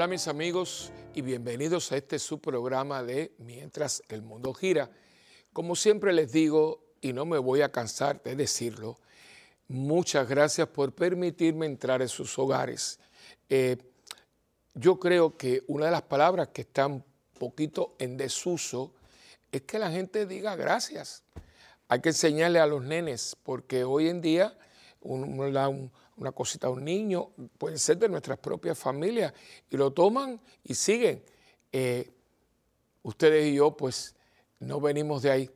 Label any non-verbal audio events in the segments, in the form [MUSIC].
Hola mis amigos y bienvenidos a este su programa de Mientras el mundo gira. Como siempre les digo, y no me voy a cansar de decirlo, muchas gracias por permitirme entrar en sus hogares. Eh, yo creo que una de las palabras que está un poquito en desuso es que la gente diga gracias. Hay que enseñarle a los nenes, porque hoy en día da una cosita a un niño, puede ser de nuestras propias familias, y lo toman y siguen. Eh, ustedes y yo, pues, no venimos de ahí.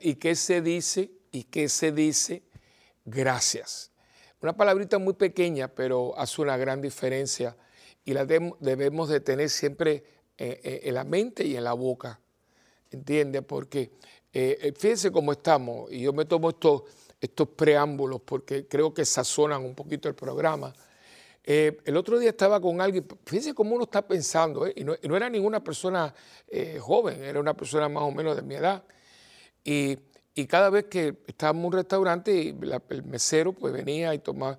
¿Y qué se dice? ¿Y qué se dice? Gracias. Una palabrita muy pequeña, pero hace una gran diferencia y la debemos de tener siempre eh, eh, en la mente y en la boca. ¿Entiende? Porque fíjense cómo estamos, y yo me tomo esto estos preámbulos porque creo que sazonan un poquito el programa. Eh, el otro día estaba con alguien, fíjense cómo uno está pensando, eh, y, no, era ninguna persona eh, joven, era una persona más o menos de mi edad. Y, cada vez que estábamos en un restaurante, y el mesero pues venía y tomaba,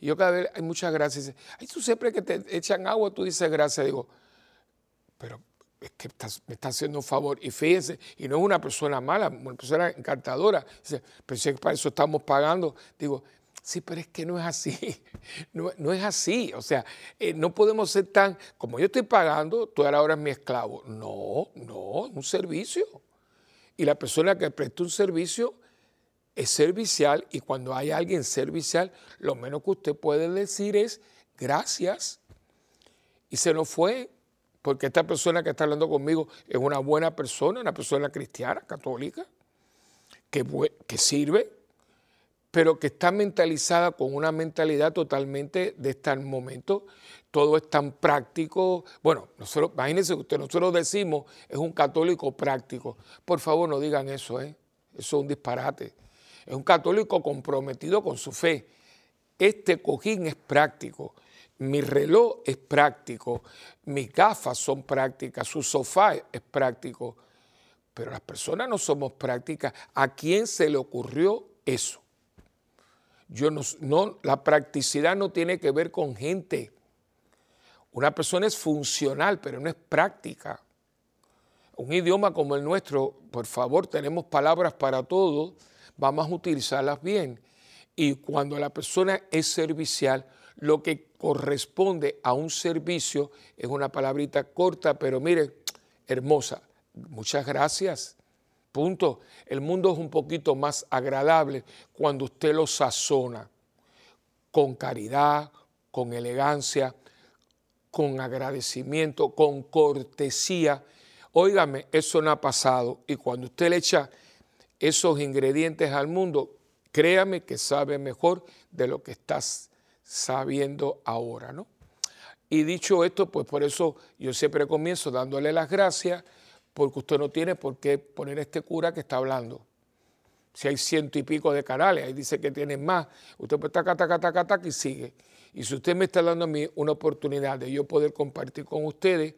y yo cada vez, hay muchas gracias, ay, tú siempre que te echan agua, tú dices gracias, digo, pero es que me está haciendo un favor. Y fíjense, y no es una persona mala, una persona encantadora. Dice, pero si para eso estamos pagando. Digo, sí, pero es que no es así. [LAUGHS] No, es así. O sea, eh, no podemos ser tan, como yo estoy pagando, tú ahora eres mi esclavo. No, no, es un servicio. Y la persona que presta un servicio es servicial y cuando hay alguien servicial, lo menos que usted puede decir es gracias. Y se nos fue porque esta persona que está hablando conmigo es una buena persona, una persona cristiana, católica, que, que sirve, pero que está mentalizada con una mentalidad totalmente de este momento. Todo es tan práctico. Bueno, nosotros, imagínense usted, nosotros decimos es un católico práctico. Por favor, no digan eso, ¿eh? Eso es un disparate. Es un católico comprometido con su fe. Este cojín es práctico mi reloj es práctico, mis gafas son prácticas, su sofá es práctico, pero las personas no somos prácticas. ¿A quién se le ocurrió eso? Yo no, la practicidad no tiene que ver con gente. Una persona es funcional, pero no es práctica. Un idioma como el nuestro, por favor, tenemos palabras para todo, vamos a utilizarlas bien. Y cuando la persona es servicial, lo que corresponde a un servicio es una palabrita corta, pero mire, hermosa. Muchas gracias. Punto. El mundo es un poquito más agradable cuando usted lo sazona con caridad, con elegancia, con agradecimiento, con cortesía. Óigame, eso no ha pasado. Y cuando usted le echa esos ingredientes al mundo, créame que sabe mejor de lo que estás sabiendo ahora, ¿no? Y dicho esto, pues por eso yo siempre comienzo dándole las gracias, porque usted no tiene por qué poner este cura que está hablando. Si hay ciento y pico de canales, ahí dice que tienen más, usted pues taca, taca, taca, taca y sigue. Y si usted me está dando a mí una oportunidad de yo poder compartir con ustedes,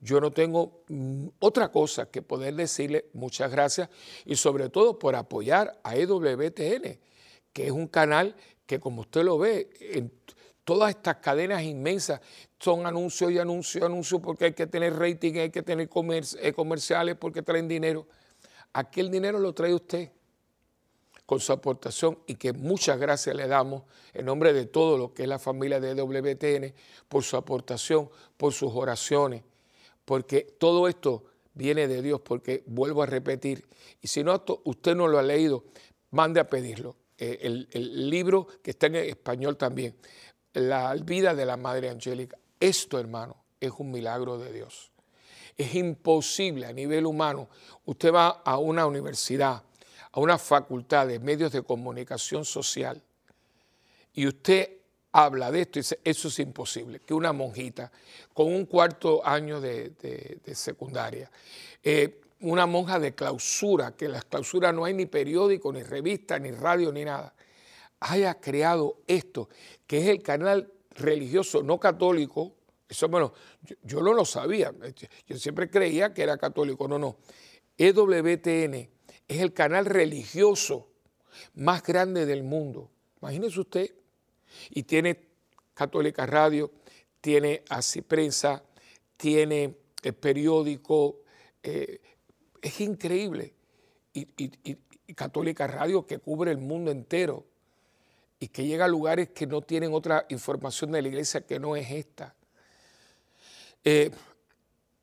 yo no tengo mm, otra cosa que poder decirle muchas gracias y sobre todo por apoyar a EWTN, que es un canal que como usted lo ve, en todas estas cadenas inmensas son anuncios y anuncios, anuncios porque hay que tener rating, hay que tener eh, comerciales porque traen dinero. Aquí el dinero lo trae usted con su aportación y que muchas gracias le damos en nombre de todo lo que es la familia de WTN por su aportación, por sus oraciones, porque todo esto viene de Dios, porque vuelvo a repetir, y si no usted no lo ha leído, mande a pedirlo. Eh, el, libro que está en español también, La vida de la Madre Angélica. Esto, hermano, es un milagro de Dios. Es imposible a nivel humano. Usted va a una universidad, a una facultad de medios de comunicación social y usted habla de esto y dice, eso es imposible, que una monjita con un cuarto año de, secundaria, eh, una monja de clausura, que en las clausuras no hay ni periódico, ni revista, ni radio, ni nada, haya creado esto, que es el canal religioso no católico, eso bueno, yo, no lo sabía, yo siempre creía que era católico, no, no, EWTN es el canal religioso más grande del mundo, imagínese usted, y tiene Católica Radio, tiene así prensa, tiene el periódico, eh, es increíble. Y, Católica Radio que cubre el mundo entero y que llega a lugares que no tienen otra información de la iglesia que no es esta. Eh,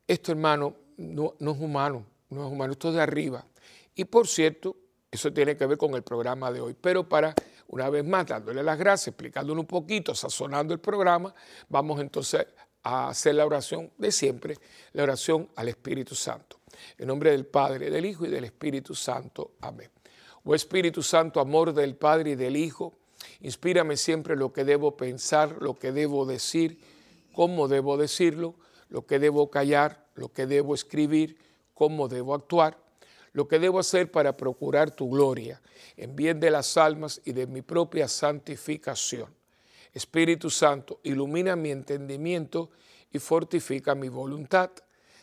esto, hermano, no, no, es humano, no es humano, esto es de arriba. Y por cierto, eso tiene que ver con el programa de hoy. Pero para, una vez más, dándole las gracias, explicándole un poquito, sazonando el programa, vamos entonces a hacer la oración de siempre, la oración al Espíritu Santo. En nombre del Padre, del Hijo y del Espíritu Santo. Amén. Oh Espíritu Santo, amor del Padre y del Hijo, inspírame siempre lo que debo pensar, lo que debo decir, cómo debo decirlo, lo que debo callar, lo que debo escribir, cómo debo actuar, lo que debo hacer para procurar tu gloria, en bien de las almas y de mi propia santificación. Espíritu Santo, ilumina mi entendimiento y fortifica mi voluntad.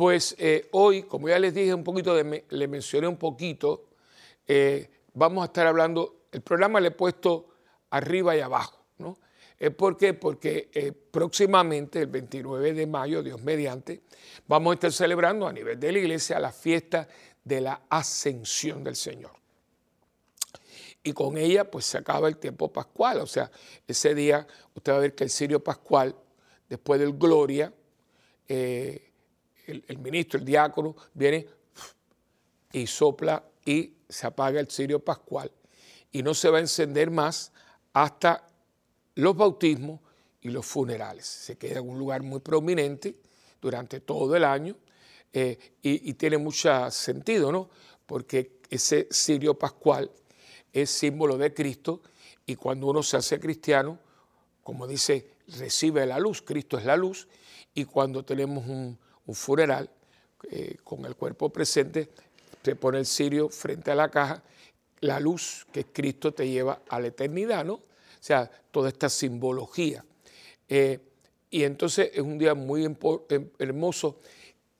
pues eh, hoy, como ya les dije un poquito, de, le mencioné un poquito, eh, vamos a estar hablando, el programa le he puesto arriba y abajo, ¿no? ¿Por qué? Porque eh, próximamente, el 29 de mayo, Dios mediante, vamos a estar celebrando a nivel de la iglesia la fiesta de la ascensión del Señor. Y con ella, pues se acaba el tiempo pascual. O sea, ese día usted va a ver que el sirio pascual, después del gloria, eh, el, ministro, el diácono, viene y sopla y se apaga el cirio pascual y no se va a encender más hasta los bautismos y los funerales. Se queda en un lugar muy prominente durante todo el año eh, y, tiene mucho sentido, ¿no? Porque ese cirio pascual es símbolo de Cristo y cuando uno se hace cristiano, como dice, recibe la luz, Cristo es la luz, y cuando tenemos un, funeral eh, con el cuerpo presente, se pone el cirio frente a la caja, la luz que Cristo te lleva a la eternidad, ¿no? O sea, toda esta simbología. Eh, y entonces es un día muy em, hermoso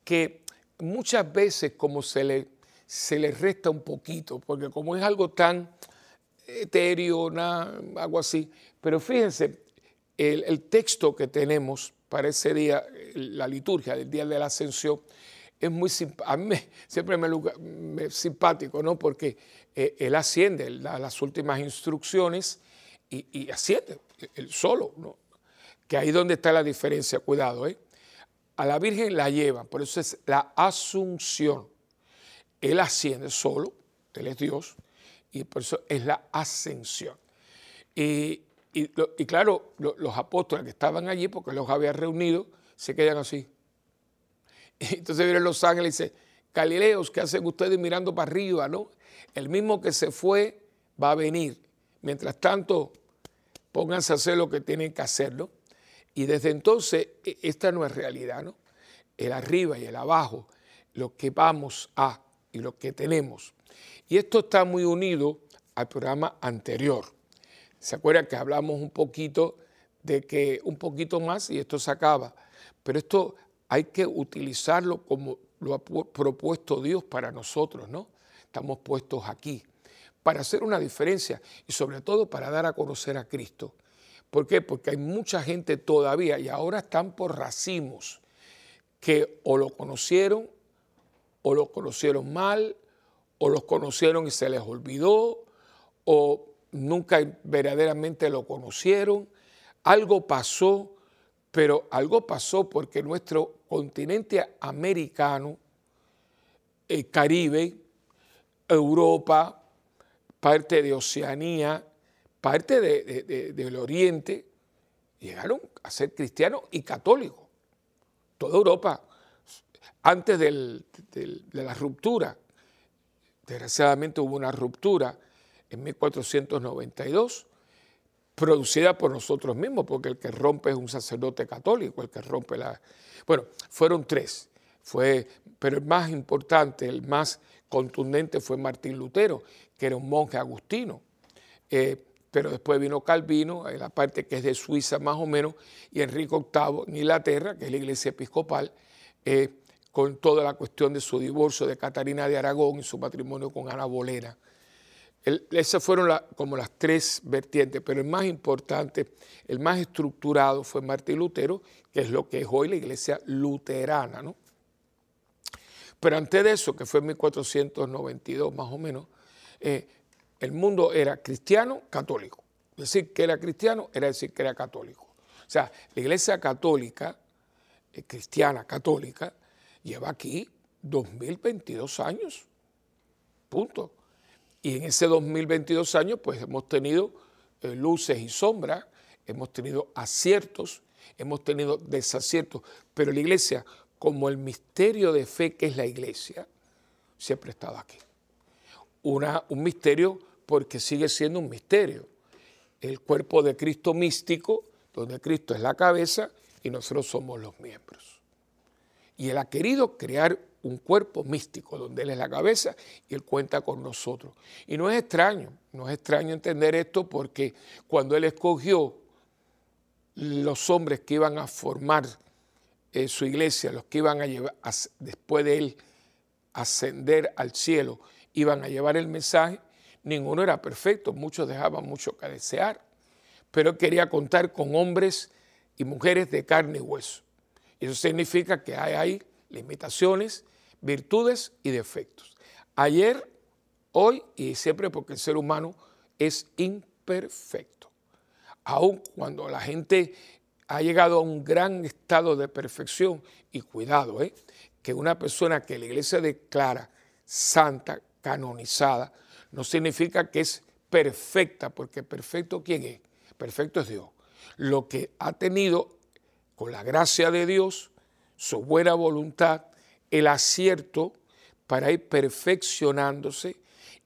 que muchas veces como se le, se le resta un poquito, porque como es algo tan etéreo, algo así, pero fíjense, el texto que tenemos para ese día, la liturgia del día de la ascensión, es muy a mí [LAUGHS] siempre me, es simpático, ¿no? Porque eh, él asciende, las últimas instrucciones y, asciende, él solo, ¿no? Que ahí donde está la diferencia, cuidado, ¿eh? A la Virgen la lleva, por eso es la asunción. Él asciende solo, él es Dios, y por eso es la ascensión. Y, claro, los apóstoles que estaban allí, porque los había reunido, se quedan así. [LAUGHS] entonces vienen los ángeles y dice, Galileos, ¿qué hacen ustedes mirando para arriba? ¿no? El mismo que se fue va a venir. Mientras tanto, pónganse a hacer lo que tienen que hacer. ¿no? Y desde entonces, e, esta no es realidad. ¿no? El arriba y el abajo, lo que vamos a y lo que tenemos. Y esto está muy unido al programa anterior. ¿Se acuerdan que hablamos un poquito de que un poquito más y esto se acaba? Pero esto hay que utilizarlo como lo ha propuesto Dios para nosotros, ¿no? Estamos puestos aquí para hacer una diferencia y sobre todo para dar a conocer a Cristo. ¿Por qué? Porque hay mucha gente todavía y ahora están por racimos que o lo conocieron o lo conocieron mal o los conocieron y se les olvidó o nunca verdaderamente lo conocieron. Algo pasó pero algo pasó porque nuestro continente americano, el Caribe, Europa, parte de Oceanía, parte del Oriente, llegaron a ser cristianos y católicos. Toda Europa, antes de la ruptura, desgraciadamente hubo una ruptura en 1492, producida por nosotros mismos, porque el que rompe es un sacerdote católico, el que rompe la... Bueno, fueron tres, fue, pero el más importante, el más contundente fue Martín Lutero, que era un monje agustino. Eh, pero después vino Calvino, en la parte que es de Suiza más o menos, y Enrique VIII en Inglaterra, que es la iglesia episcopal, eh, con toda la cuestión de su divorcio de Catarina de Aragón y su matrimonio con Ana Esas fueron como las tres vertientes, pero el más importante, el más estructurado fue Martín Lutero, que es lo que es hoy la iglesia luterana. ¿no? Pero antes de eso, que fue en 1492 más o menos, eh, el mundo era cristiano, católico. Decir que era cristiano era decir que era católico. O sea, la iglesia católica, eh, cristiana católica, lleva aquí 2022 años. Punto. Y en ese 2022 años, pues hemos tenido eh, luces y sombras, hemos tenido aciertos, hemos tenido desaciertos, pero la iglesia, como el misterio de fe que es la iglesia, siempre ha estado aquí. Una, un misterio porque sigue siendo un misterio. El cuerpo de Cristo místico, donde Cristo es la cabeza y nosotros somos los miembros. Y Él ha querido crear un cuerpo místico donde Él es la cabeza y Él cuenta con nosotros. Y no es extraño, no es extraño entender esto porque cuando Él escogió los hombres que iban a formar eh, su iglesia, los que iban a llevar, después de Él ascender al cielo, iban a llevar el mensaje, ninguno era perfecto, muchos dejaban mucho que desear, pero quería contar con hombres y mujeres de carne y hueso. Eso significa que hay ahí limitaciones, virtudes y defectos. Ayer, hoy y siempre porque el ser humano es imperfecto. Aun cuando la gente ha llegado a un gran estado de perfección, y cuidado, ¿eh? que una persona que la iglesia declara santa, canonizada, no significa que es perfecta, porque perfecto quién es? Perfecto es Dios. Lo que ha tenido con la gracia de Dios, su buena voluntad, el acierto para ir perfeccionándose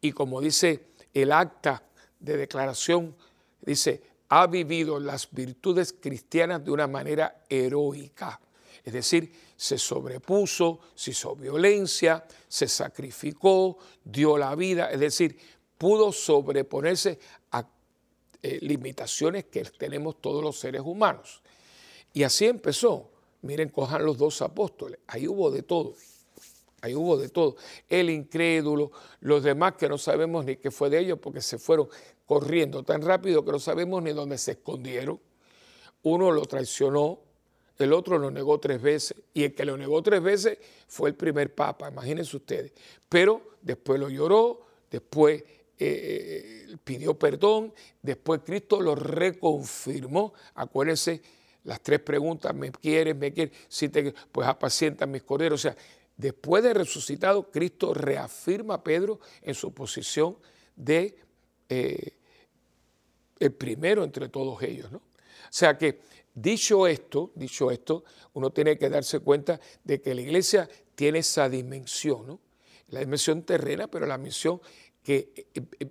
y como dice el acta de declaración, dice, ha vivido las virtudes cristianas de una manera heroica. Es decir, se sobrepuso, se hizo violencia, se sacrificó, dio la vida, es decir, pudo sobreponerse a eh, limitaciones que tenemos todos los seres humanos. Y así empezó. Miren, cojan los dos apóstoles, ahí hubo de todo. Ahí hubo de todo. El incrédulo, los demás que no sabemos ni qué fue de ellos porque se fueron corriendo tan rápido que no sabemos ni dónde se escondieron. Uno lo traicionó, el otro lo negó tres veces y el que lo negó tres veces fue el primer papa, imagínense ustedes. Pero después lo lloró, después eh, eh, pidió perdón, después Cristo lo reconfirmó. Acuérdense las tres preguntas, ¿me quieres? ¿Me quieres? Si te, pues apacientan mis corderos. O sea, después de resucitado, Cristo reafirma a Pedro en su posición de eh, el primero entre todos ellos. ¿no? O sea que Dicho esto, dicho esto, uno tiene que darse cuenta de que la iglesia tiene esa dimensión, ¿no? la dimensión terrena, pero la misión que eh, eh,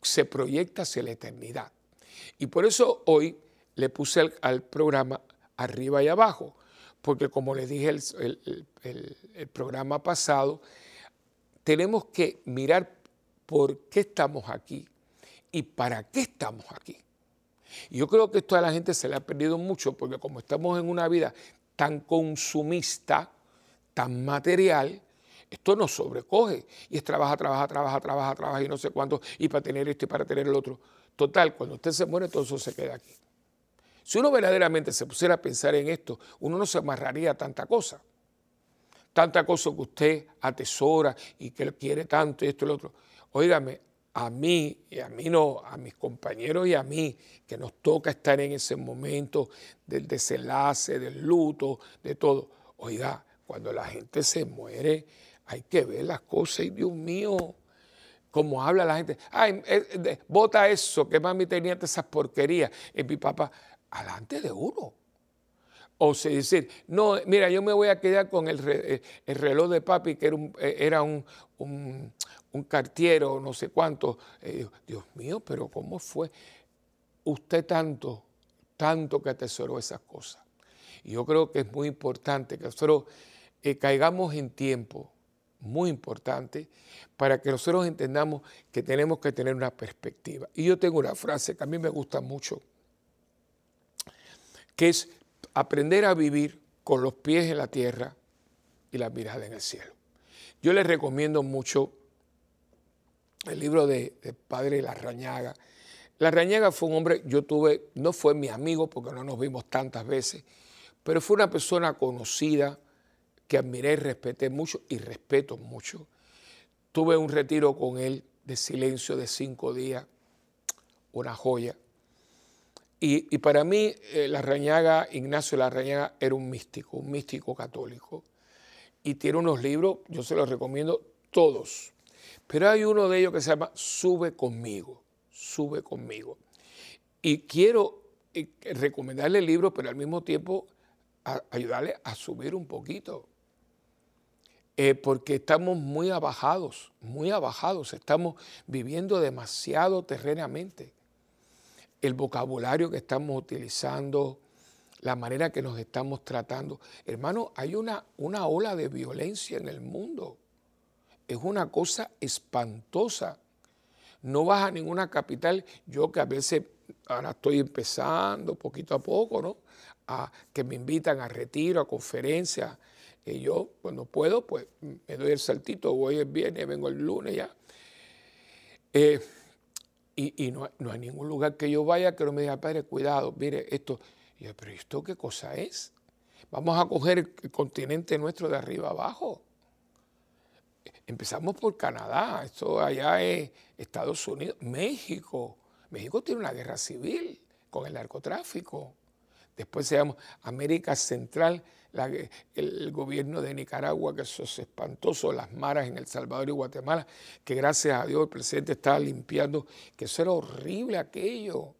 se proyecta hacia la eternidad. Y por eso hoy le puse al, programa arriba y abajo, porque como les dije el, el programa pasado, tenemos que mirar por qué estamos aquí y para qué estamos aquí. Yo creo que esto a la gente se le ha perdido mucho porque como estamos en una vida tan consumista, tan material, esto nos sobrecoge. Y es trabaja, trabaja, trabaja, trabaja, trabaja y no sé cuánto, y para tener esto y para tener el otro. Total, cuando usted se muere, todo eso se queda aquí. Si uno verdaderamente se pusiera a pensar en esto, uno no se amarraría a tanta cosa. Tanta cosa que usted atesora y que quiere tanto y esto y lo otro. Óigame, a mí, y a mí no, a mis compañeros y a mí, que nos toca estar en ese momento del desenlace, del luto, de todo. Oiga, cuando la gente se muere, hay que ver las cosas y Dios mío, como habla la gente, ay, eh, bota eso, que mami tenía esas porquerías. Y mi papá, alante de uno. O sea, decir, no, mira, yo me voy a quedar con el, eh, reloj de papi, que era un, eh, era un, un cartiero, no sé cuánto. Eh, Dios mío, pero ¿cómo fue? usted tanto, tanto que atesoró esas cosas. Y yo creo que es muy importante que nosotros caigamos en tiempo, muy importante, para que nosotros entendamos que tenemos que tener una perspectiva. Y yo tengo una frase que a mí me gusta mucho, que es aprender a vivir con los pies en la tierra y la mirada en el cielo. Yo les recomiendo mucho el libro de, de Padre Larrañaga. Larrañaga fue un hombre, yo tuve, no fue mi amigo porque no nos vimos tantas veces, pero fue una persona conocida que admiré y respeté mucho y respeto mucho. Tuve un retiro con él de silencio de cinco días, una joya. Y, para mí, eh, la Rañaga, Ignacio Larrañaga era un místico, un místico católico. Y tiene unos libros, yo se los recomiendo todos. Pero hay uno de ellos que se llama Sube conmigo, sube conmigo. Y quiero eh, recomendarle el libro, pero al mismo tiempo ayudarle a subir un poquito. Eh, porque estamos muy abajados, muy abajados, estamos viviendo demasiado terrenamente el vocabulario que estamos utilizando, la manera que nos estamos tratando. Hermano, hay una, una ola de violencia en el mundo. Es una cosa espantosa. No vas a ninguna capital. Yo que a veces ahora estoy empezando poquito a poco, ¿no? A que me invitan a retiro, a conferencias. Y yo, cuando puedo, pues me doy el saltito, voy el viernes, vengo el lunes ya. Eh, y, no, hay ningún lugar que yo vaya que no me diga, padre, cuidado, mire esto. Y yo, pero ¿esto qué cosa es? Vamos a coger el continente nuestro de arriba abajo. Empezamos por Canadá, esto allá es Estados Unidos, México. México tiene una guerra civil con el narcotráfico. Después se llama América Central, el gobierno de Nicaragua, que eso es espantoso, las maras en El Salvador y Guatemala, que gracias a Dios el presidente estaba limpiando, que eso era horrible aquello.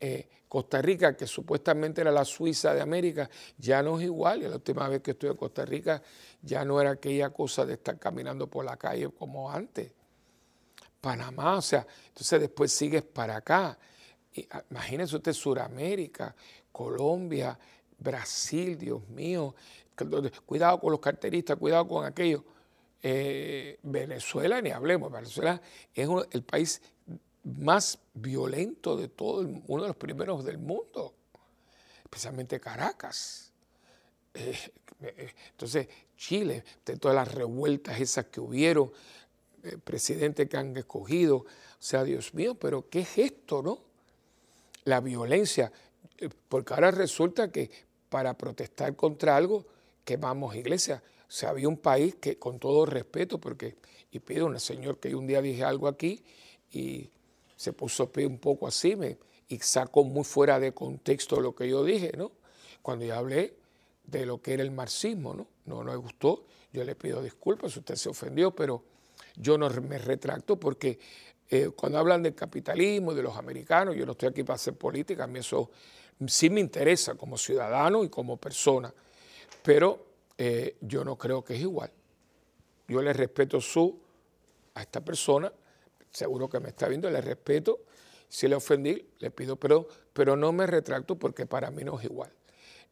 Eh, Costa Rica, que supuestamente era la Suiza de América, ya no es igual. Y la última vez que estuve en Costa Rica ya no era aquella cosa de estar caminando por la calle como antes. Panamá, o sea, entonces después sigues para acá. Ah, imagínense usted Suramérica, Colombia, Brasil, Dios mío, cuidado con los carteristas, cuidado con aquello. Eh, Venezuela, ni hablemos, Venezuela es el país más violento de todo, uno de los primeros del mundo, especialmente Caracas. Eh, eh, entonces, Chile, de todas las revueltas esas que hubieron, presidentes que han escogido, o sea, Dios mío, pero ¿qué es esto, no? La violencia, porque ahora resulta que para protestar contra algo, quemamos iglesias. O sea, había un país que, con todo respeto, porque, y pido a un señor que un día dije algo aquí y se puso un poco así me, y sacó muy fuera de contexto lo que yo dije, ¿no? Cuando yo hablé de lo que era el marxismo, ¿no? No me gustó, yo le pido disculpas si usted se ofendió, pero yo no me retracto porque eh, cuando hablan del capitalismo de los americanos, yo no estoy aquí para hacer política, a mí eso sí me interesa como ciudadano y como persona, pero eh, yo no creo que es igual. Yo le respeto su a esta persona, seguro que me está viendo, le respeto. Si le ofendí, le pido perdón, pero no me retracto porque para mí no es igual.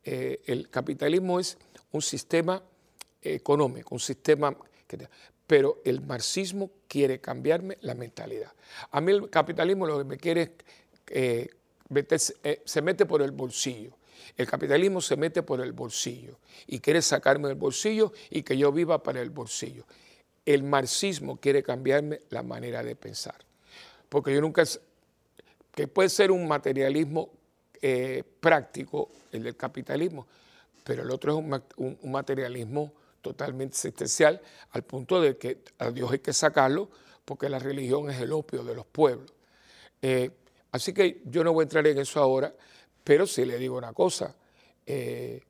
Eh, el capitalismo es un sistema económico, un sistema que... Pero el marxismo quiere cambiarme la mentalidad. A mí el capitalismo lo que me quiere es eh, se mete por el bolsillo. El capitalismo se mete por el bolsillo y quiere sacarme del bolsillo y que yo viva para el bolsillo. El marxismo quiere cambiarme la manera de pensar. Porque yo nunca, que puede ser un materialismo eh, práctico, el del capitalismo, pero el otro es un, materialismo totalmente existencial, al punto de que a Dios hay que sacarlo porque la religión es el opio de los pueblos. Eh, Así que yo no voy a entrar en eso ahora, pero sí le digo una cosa. Eh,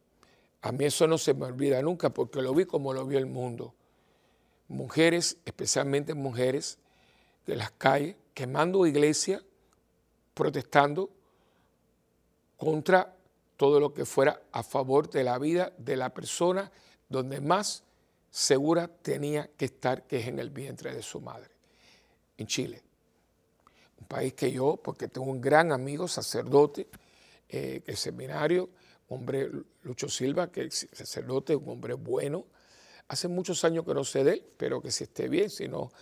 a mí eso no se me olvida nunca porque lo vi como lo vio el mundo. Mujeres, especialmente mujeres de las calles, quemando iglesia, protestando contra todo lo que fuera a favor de la vida de la persona donde más segura tenía que estar, que es en el vientre de su madre, en Chile un país que yo, porque tengo un gran amigo, sacerdote, eh, seminario, hombre Lucho Silva, que es sacerdote, un hombre bueno. Hace muchos años que no sé de él, pero que si esté bien, si no,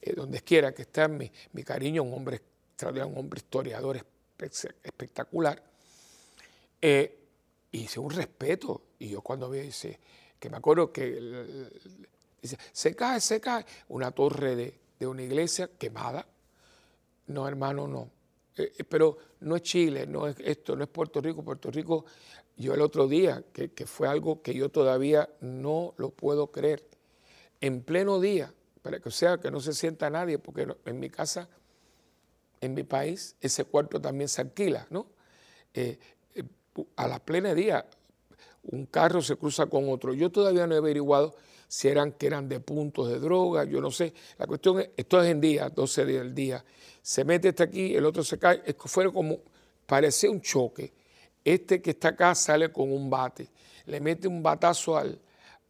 eh, donde quiera que esté, mi, mi cariño, un hombre un hombre historiador espectacular. Eh, hice un respeto. Y yo cuando vi, dice, que me acuerdo que dice, se cae, se cae, una torre de, de una iglesia quemada. No, hermano, no. Eh, eh, pero no es Chile, no es esto, no es Puerto Rico. Puerto Rico, yo el otro día, que, fue algo que yo todavía no lo puedo creer, en pleno día, para que sea que no se sienta nadie, porque en mi casa, en mi país, ese cuarto también se alquila, ¿no? Eh, a la plena día, un carro se cruza con otro. Yo todavía no he averiguado si eran que eran de puntos de droga, yo no sé. La cuestión es, esto es en día, 12 días del día. Se mete este aquí, el otro se cae. Fue como, parece un choque. Este que está acá sale con un bate. Le mete un batazo al,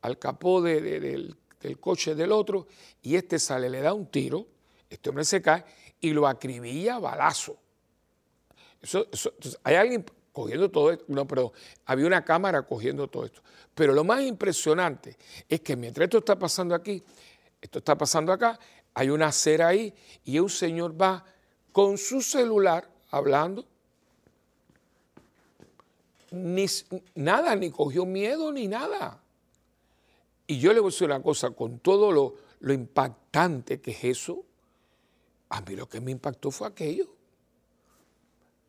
al capó del, coche del otro y este sale, le da un tiro. Este hombre se cae y lo acribilla a balazo. Eso, hay alguien cogiendo todo esto, no, pero había una cámara cogiendo todo esto. Pero lo más impresionante es que mientras esto está pasando aquí, esto está pasando acá, hay una acera ahí y un señor va con su celular hablando. Ni, nada, ni cogió miedo ni nada. Y yo le voy a decir una cosa, con todo lo, lo impactante que es eso, a mí lo que me impactó fue aquello.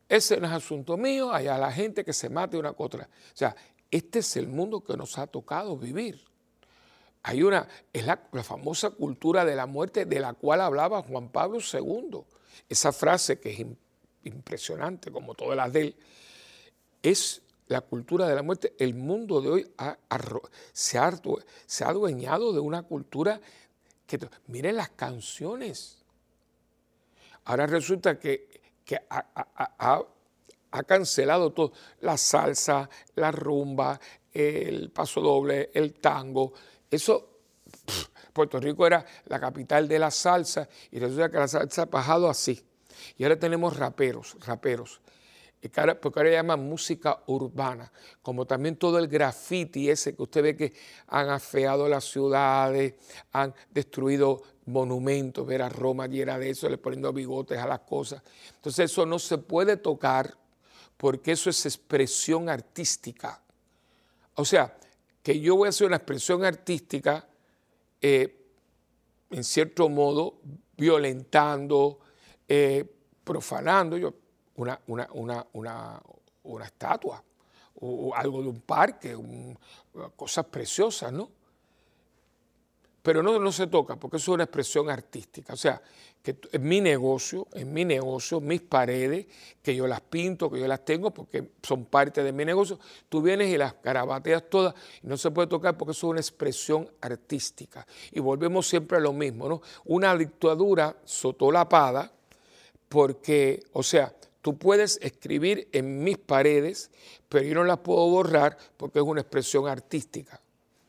Ese no es asunto mío, allá la gente que se mate una contra. O sea, este es el mundo que nos ha tocado vivir. Hay una, es la, famosa cultura de la muerte de la cual hablaba Juan Pablo II. Esa frase que es impresionante, como todas las de él, es la cultura de la muerte. El mundo de hoy se, ha, se, ha, adueñado de una cultura que, miren las canciones. Ahora resulta que que ha, cancelado todo, la salsa, la rumba, el paso doble, el tango. Eso, Puerto Rico era la capital de la salsa y resulta que la salsa ha bajado así. Y ahora tenemos raperos, raperos porque ahora llaman música urbana, como también todo el graffiti ese que usted ve que han afeado las ciudades, han destruido monumentos, ver a Roma llena de eso, le poniendo bigotes a las cosas. Entonces eso no se puede tocar porque eso es expresión artística. O sea, que yo voy a hacer una expresión artística eh, en cierto modo violentando, eh, profanando. Yo una, una, una, una, estatua o, algo de un parque, cosas preciosas, ¿no? Pero no, no se toca porque eso es una expresión artística. O sea, que en mi negocio, en mi negocio, mis paredes, que yo las pinto, que yo las tengo porque son parte de mi negocio, tú vienes y las carabateas todas y no se puede tocar porque eso es una expresión artística. Y volvemos siempre a lo mismo, ¿no? Una dictadura sotolapada porque, o sea, Tú puedes escribir en mis paredes, pero yo no las puedo borrar porque es una expresión artística.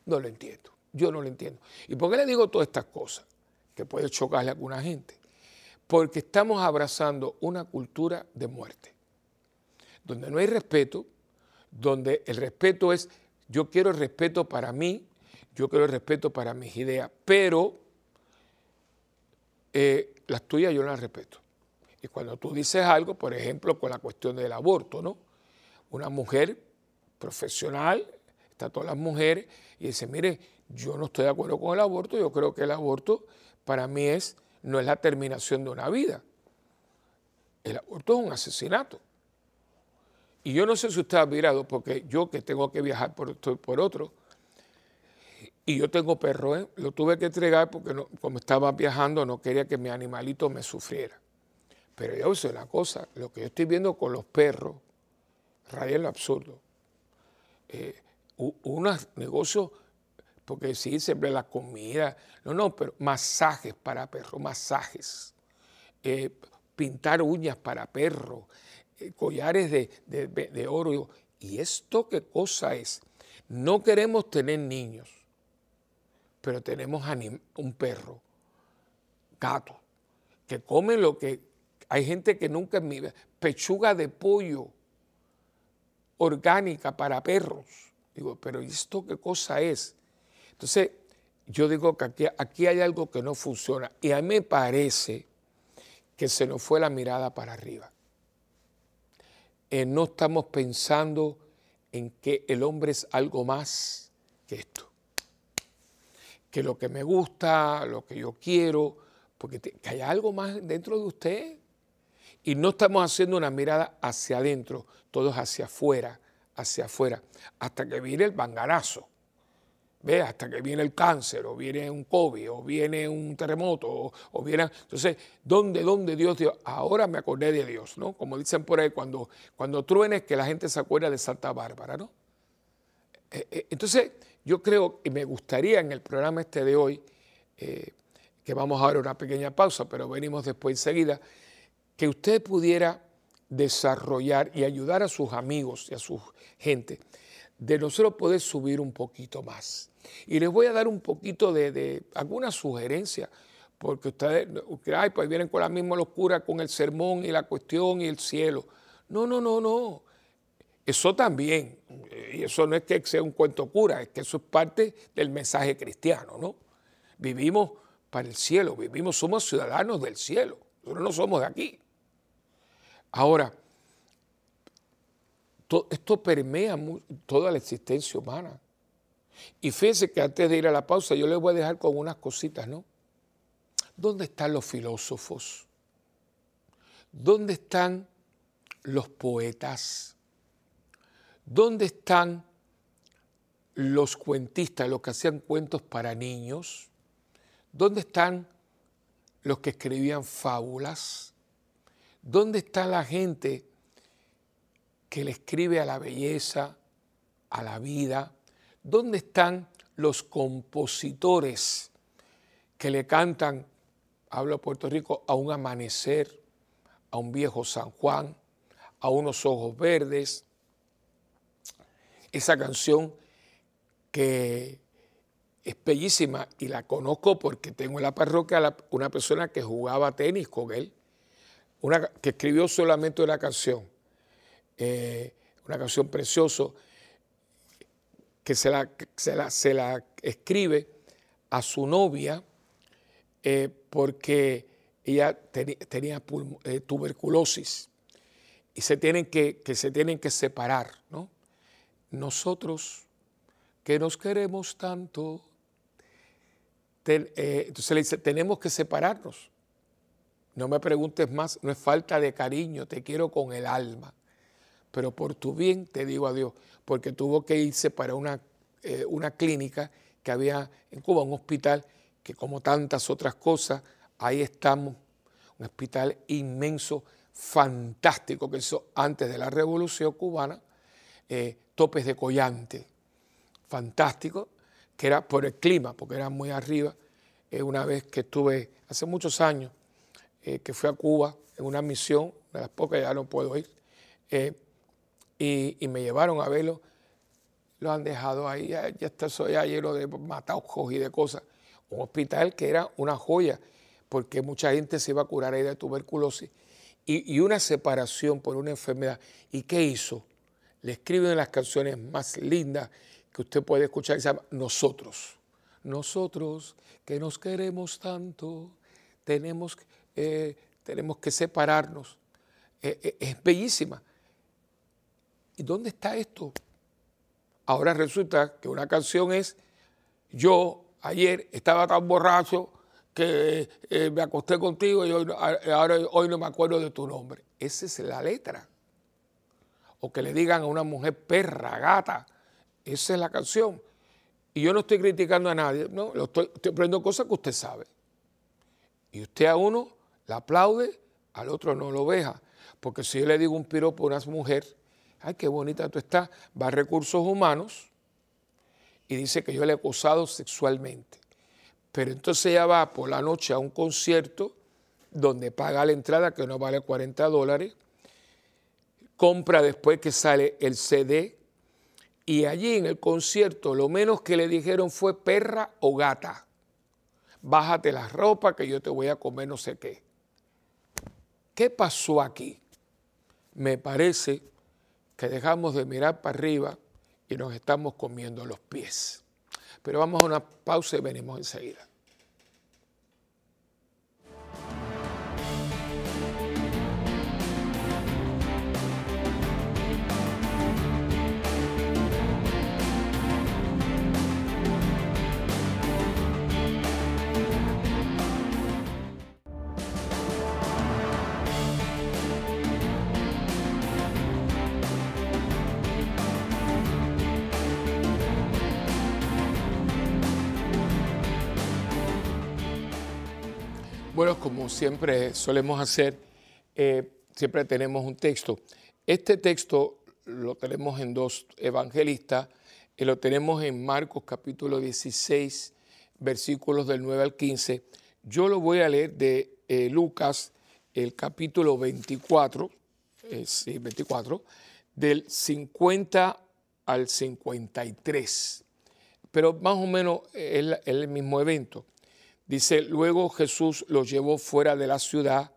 No lo entiendo. Yo no lo entiendo. ¿Y por qué le digo todas estas cosas? Que puede chocarle a alguna gente. Porque estamos abrazando una cultura de muerte, donde no hay respeto, donde el respeto es, yo quiero el respeto para mí, yo quiero el respeto para mis ideas, pero eh, las tuyas yo no las respeto. Y cuando tú dices algo, por ejemplo, con la cuestión del aborto, ¿no? Una mujer profesional, está todas las mujeres, y dice, mire, yo no estoy de acuerdo con el aborto, yo creo que el aborto para mí es, no es la terminación de una vida. El aborto es un asesinato. Y yo no sé si usted ha mirado, porque yo que tengo que viajar por, por otro, y yo tengo perro, ¿eh? lo tuve que entregar porque como estaba viajando no quería que mi animalito me sufriera. Pero yo sé una cosa, lo que yo estoy viendo con los perros, raya en lo absurdo. Eh, unos negocios, porque sí, siempre la comida, no, no, pero masajes para perros, masajes. Eh, pintar uñas para perros, eh, collares de, de, oro. ¿Y esto qué cosa es? No queremos tener niños, pero tenemos un perro, gato, que come lo que hay gente que nunca en mi pechuga de pollo orgánica para perros. Digo, pero ¿esto qué cosa es? Entonces, yo digo que aquí, hay algo que no funciona. Y a mí me parece que se nos fue la mirada para arriba. Eh, no estamos pensando en que el hombre es algo más que esto. Que lo que me gusta, lo que yo quiero, porque que hay algo más dentro de usted. Y no estamos haciendo una mirada hacia adentro, todos hacia afuera, hacia afuera, hasta que viene el bangarazo. ¿Ve? Hasta que viene el cáncer, o viene un COVID, o viene un terremoto, o, viene... Entonces, ¿dónde, dónde Dios dio? Ahora me acordé de Dios, ¿no? Como dicen por ahí, cuando, cuando truenes, que la gente se acuerda de Santa Bárbara, ¿no? Eh, eh, entonces, yo creo, y me gustaría en el programa este de hoy, eh, que vamos a dar una pequeña pausa, pero venimos después enseguida, que usted pudiera desarrollar y ayudar a sus amigos y a su gente, de nosotros poder subir un poquito más. Y les voy a dar un poquito de, de alguna sugerencia, porque ustedes, ay, pues vienen con la misma locura con el sermón y la cuestión y el cielo. No, no, no, no. Eso también, y eso no es que sea un cuento cura, es que eso es parte del mensaje cristiano, ¿no? Vivimos para el cielo, vivimos, somos ciudadanos del cielo, nosotros no somos de aquí. Ahora, esto permea toda la existencia humana. Y fíjense que antes de ir a la pausa, yo les voy a dejar con unas cositas, ¿no? ¿Dónde están los filósofos? ¿Dónde están los poetas? ¿Dónde están los cuentistas, los que hacían cuentos para niños? ¿Dónde están los que escribían fábulas? ¿Dónde está la gente que le escribe a la belleza, a la vida? ¿Dónde están los compositores que le cantan, hablo de Puerto Rico, a un amanecer, a un viejo San Juan, a unos ojos verdes? Esa canción que es bellísima y la conozco porque tengo en la parroquia una persona que jugaba tenis con él que escribió solamente una canción, eh, una canción preciosa, que se la, se la, escribe a su novia eh, porque ella tenía eh, tuberculosis y se tienen que, que, se tienen que separar. ¿no? Nosotros que nos queremos tanto, entonces le dice, tenemos que separarnos no me preguntes más, no es falta de cariño, te quiero con el alma. Pero por tu bien te digo adiós, porque tuvo que irse para una, eh, una clínica que había en Cuba, un hospital que como tantas otras cosas, ahí estamos, un hospital inmenso, fantástico que hizo antes de la revolución cubana, eh, topes de collante, fantástico, que era por el clima, porque era muy arriba. Eh, una vez que estuve, hace muchos años, que fui a Cuba en una misión, de las pocas ya no puedo ir, eh, y, me llevaron a verlo. Lo han dejado ahí, ya, está eso ya lleno de matajos y de cosas. Un hospital que era una joya, porque mucha gente se iba a curar ahí de tuberculosis. Y, una separación por una enfermedad. ¿Y qué hizo? Le escriben las canciones más lindas que usted puede escuchar, se llama Nosotros. Nosotros que nos queremos tanto, tenemos que eh, tenemos que separarnos. Eh, eh, es bellísima. ¿Y dónde está esto? Ahora resulta que una canción es, yo ayer estaba tan borracho que me acosté contigo y hoy, ahora hoy no me acuerdo de tu nombre. Esa es la letra. O que le digan a una mujer perra, gata. Esa es la canción. Y yo no estoy criticando a nadie, no, estoy, estoy aprendiendo cosas que usted sabe. Y usted a uno la aplaude, al otro no lo veja. Porque si yo le digo un piropo a una mujer, ay, qué bonita tú estás, va a recursos humanos y dice que yo le he acosado sexualmente. Pero entonces ella va por la noche a un concierto donde paga la entrada que no vale 40 dólares, compra después que sale el CD y allí en el concierto lo menos que le dijeron fue perra o gata. Bájate la ropa que yo te voy a comer no sé qué. ¿qué pasó aquí? Me parece que dejamos de mirar para arriba y nos estamos comiendo los pies. Pero vamos a una pausa y venimos enseguida. Bueno, como siempre solemos hacer, eh, siempre tenemos un texto. Este texto lo tenemos en dos evangelistas, y lo tenemos en Marcos capítulo 16, versículos del 9 al 15. Yo lo voy a leer de eh, Lucas, el capítulo 24, eh, sí, 24, del 50 al 53. Pero más o menos es el mismo evento. Dice, luego Jesús los llevó fuera de la ciudad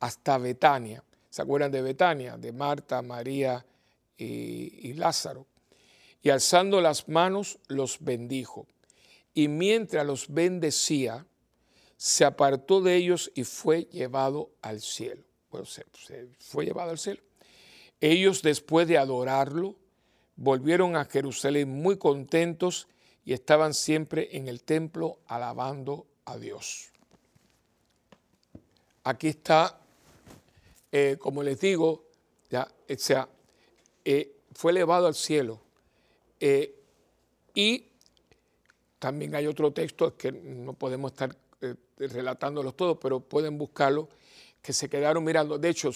hasta Betania. ¿Se acuerdan de Betania? De Marta, María y, Lázaro. Y alzando las manos los bendijo. Y mientras los bendecía, se apartó de ellos y fue llevado al cielo. Bueno, se, fue llevado al cielo. Ellos después de adorarlo, volvieron a Jerusalén muy contentos y estaban siempre en el templo alabando a Dios. Aquí está, eh, como les digo, ya, o sea, eh, fue elevado al cielo. Eh, y también hay otro texto que no podemos estar relatándolos todos, pero pueden buscarlo, que se quedaron mirando. De hecho,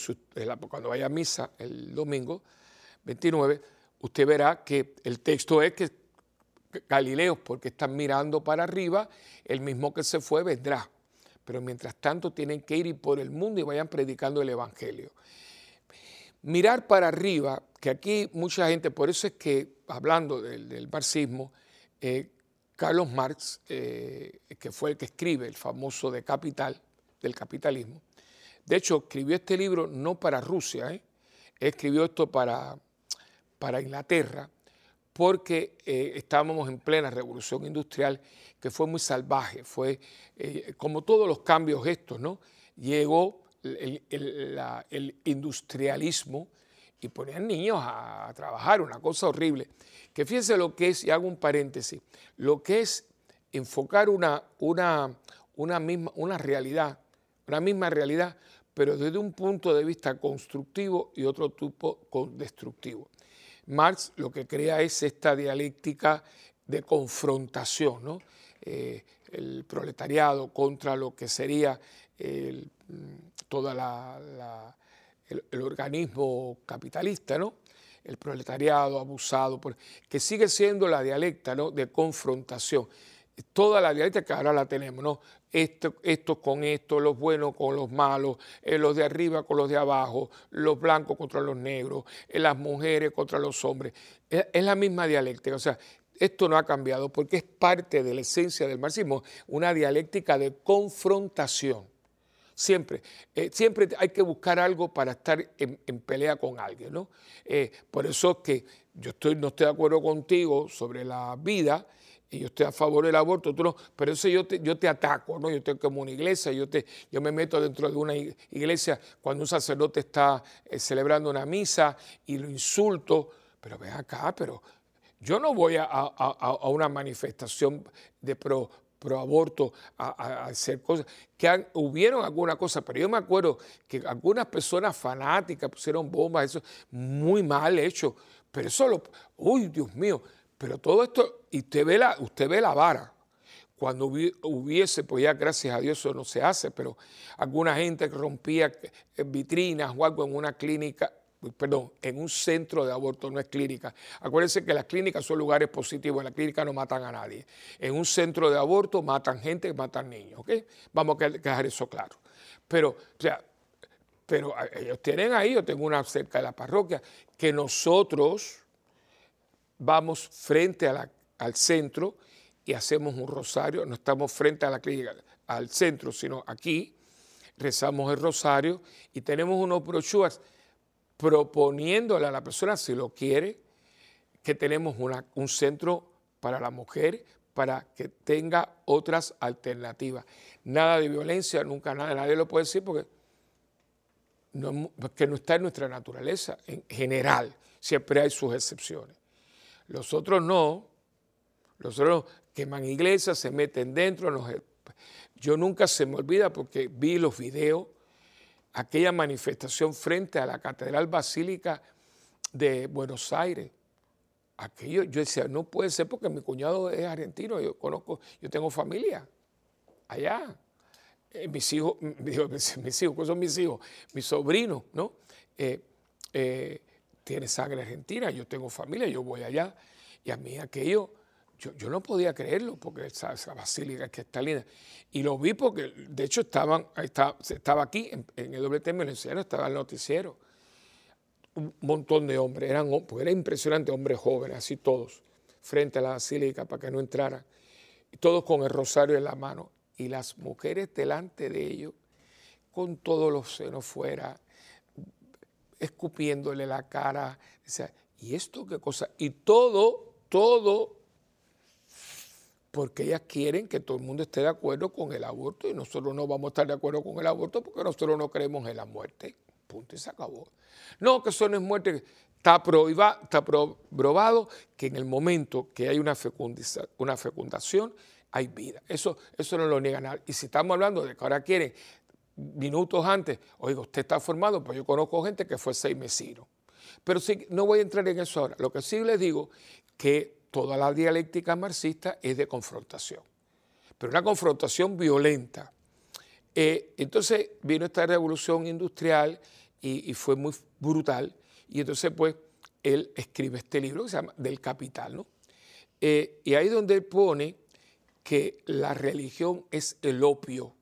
cuando vaya a misa el domingo 29, usted verá que el texto es que Galileos porque están mirando para arriba, el mismo que se fue vendrá. Pero mientras tanto tienen que ir por el mundo y vayan predicando el Evangelio. Mirar para arriba, que aquí mucha gente, por eso es que hablando del, marxismo, eh, Carlos Marx, eh, que fue el que escribe el famoso de Capital, del capitalismo, de hecho escribió este libro no para Rusia, ¿eh? escribió esto para, para Inglaterra, porque eh, estábamos en plena revolución industrial que fue muy salvaje, fue eh, como todos los cambios estos, ¿no? Llegó el, industrialismo y ponían niños a, trabajar, una cosa horrible. Que fíjense lo que es, y hago un paréntesis, lo que es enfocar una, una, misma, una realidad, una misma realidad, pero desde un punto de vista constructivo y otro tipo destructivo. Marx lo que crea es esta dialéctica de confrontación, ¿no? Eh, el proletariado contra lo que sería el, toda el, organismo capitalista, ¿no? el proletariado abusado, que sigue siendo la dialecta ¿no? de confrontación toda la dialéctica ahora la tenemos, ¿no? Esto, con esto, los buenos con los malos, eh, los de arriba con los de abajo, los blancos contra los negros, eh, las mujeres contra los hombres. Es, la misma dialéctica, o sea, esto no ha cambiado porque es parte de la esencia del marxismo, una dialéctica de confrontación. Siempre, eh, siempre hay que buscar algo para estar en, pelea con alguien, ¿no? por eso es que yo estoy, no estoy de acuerdo contigo sobre la vida, y yo estoy a favor del aborto, tú no, pero eso yo te, yo te ataco, ¿no? Yo estoy como una iglesia, yo, te, yo me meto dentro de una iglesia cuando un sacerdote está eh, celebrando una misa y lo insulto, pero ven acá, pero yo no voy a, una manifestación de pro, pro aborto a, hacer cosas, que hubieron alguna cosa, pero yo me acuerdo que algunas personas fanáticas pusieron bombas, eso muy mal hecho, pero eso lo, uy, Dios mío, pero todo esto, y usted ve la, usted ve la vara. Cuando hubiese, pues ya gracias a Dios eso no se hace, pero alguna gente que rompía eh, vitrinas o algo en una clínica, perdón, en un centro de aborto, no es clínica. Acuérdense que las clínicas son lugares positivos, en la clínica no matan a nadie. En un centro de aborto matan gente, matan niños, ¿ok? Vamos a dejar eso claro. Pero, o sea, pero eh, ellos tienen ahí, yo tengo una cerca de la parroquia, que nosotros vamos frente al centro y hacemos un rosario, no estamos frente a la clínica, al centro, sino aquí, rezamos el rosario y tenemos unos brochures proponiéndole a la persona, si lo quiere, que tenemos un centro para la mujer, para que tenga otras alternativas. Nada de violencia, nunca nada, nadie lo puede decir porque no, no está en nuestra naturaleza, en general, siempre hay sus excepciones. Los otros no, los otros queman iglesias, se meten dentro. yo nunca se me olvida porque vi los videos, aquella manifestación frente a la Catedral Basílica de Buenos Aires, aquello, yo decía, no puede ser porque mi cuñado es argentino, yo conozco, yo tengo familia allá. Eh, mis hijos, [LAUGHS] mis, hijos, ¿cuáles son mis hijos? Mi sobrino, ¿no? Eh, eh, tiene sangre argentina, yo tengo familia, yo voy allá. Y a mí aquello, yo, yo no podía creerlo, porque esa, esa, basílica linda. Y lo vi porque, de hecho, estaban, estaba, estaba aquí, en, el WT me lo enseñaron, estaba el noticiero un montón de hombres, eran, porque era impresionante, hombres jóvenes, así todos, frente a la basílica para que no entraran, y todos con el rosario en la mano, y las mujeres delante de ellos, con todos los senos fuera, escupiéndole la cara, ¿y esto qué cosa? Y todo, todo, porque ellas quieren que todo el mundo esté de acuerdo con el aborto y nosotros no vamos a estar de acuerdo con el aborto porque nosotros no creemos en la muerte. Punto y se acabó. No, que eso no es muerte. Está, está probado que en el momento que hay una, una fecundación, hay vida. Eso, eso no lo niega nadie. Y si estamos hablando de que ahora quieren minutos antes, oiga, usted está formado, pues yo conozco gente que fue seis mesino. Pero sí, no voy a entrar en eso ahora. Lo que sí les digo, que toda la dialéctica marxista es de confrontación, pero una confrontación violenta. Eh, entonces vino esta revolución industrial y, fue muy brutal. Y entonces, pues, él escribe este libro que se llama Del Capital, ¿no? Eh, y ahí donde él pone que la religión es el opio.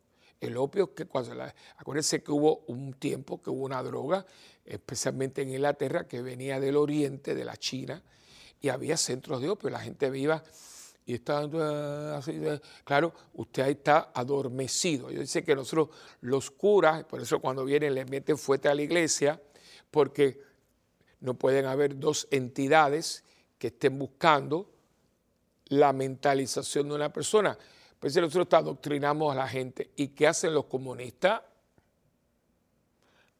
El opio que cuando la, acuérdense que hubo un tiempo que hubo una droga, especialmente en Inglaterra, que venía del oriente, de la China, y había centros de opio. La gente viva y está eh, así, claro, usted ahí está adormecido. Yo dice que nosotros los curas, por eso cuando vienen les meten fuerte a la iglesia, porque no pueden haber dos entidades que estén buscando la mentalización de una persona. Pues nosotros adoctrinamos a la gente. ¿Y qué hacen los comunistas?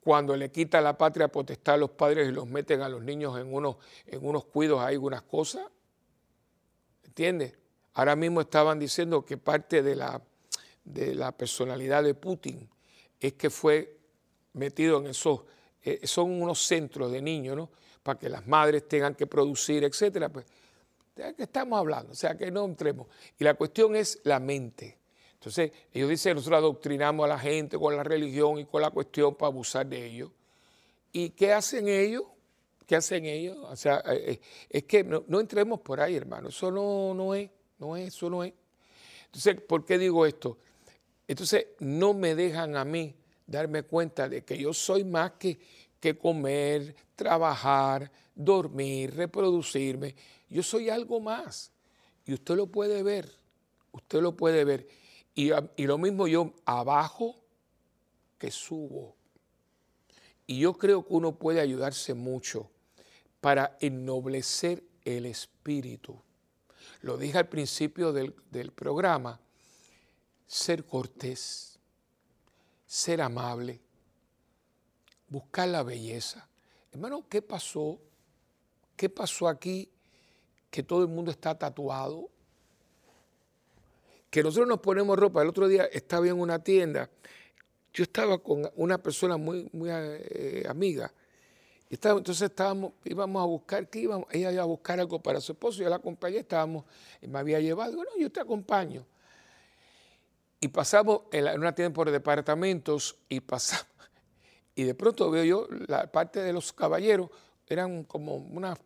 Cuando le quitan la patria potestad a los padres y los meten a los niños en unos, en unos cuidos, hay algunas cosas, ¿Entiendes? Ahora mismo estaban diciendo que parte de la, de la personalidad de Putin es que fue metido en esos, eh, son unos centros de niños, ¿no? Para que las madres tengan que producir, etcétera. Pues, ¿de qué estamos hablando? O sea, que no entremos. Y la cuestión es la mente. Entonces, ellos dicen, nosotros adoctrinamos a la gente con la religión y con la cuestión para abusar de ellos. ¿Y qué hacen ellos? ¿Qué hacen ellos? O sea, eh, eh, es que no, entremos por ahí, hermano. Eso no, no es, no es, eso no es. Entonces, ¿por qué digo esto? Entonces, no me dejan a mí darme cuenta de que yo soy más que, que comer, trabajar, dormir, reproducirme. Yo soy algo más. Y usted lo puede ver. Usted lo puede ver. Y, lo mismo yo abajo que subo. Y yo creo que uno puede ayudarse mucho para ennoblecer el espíritu. Lo dije al principio del, programa, ser cortés, ser amable, buscar la belleza. Hermano, ¿qué pasó? ¿Qué pasó aquí que todo el mundo está tatuado? Que nosotros nos ponemos ropa. El otro día estaba en una tienda, yo estaba con una persona muy, muy eh, amiga entonces estábamos, íbamos a buscar, ¿qué íbamos? Ella iba a buscar algo para su esposo, yo la acompañé, estábamos, me había llevado, bueno, yo te acompaño. Y pasamos en, una tienda por departamentos y pasamos, y de pronto veo yo la parte de los caballeros, eran como unas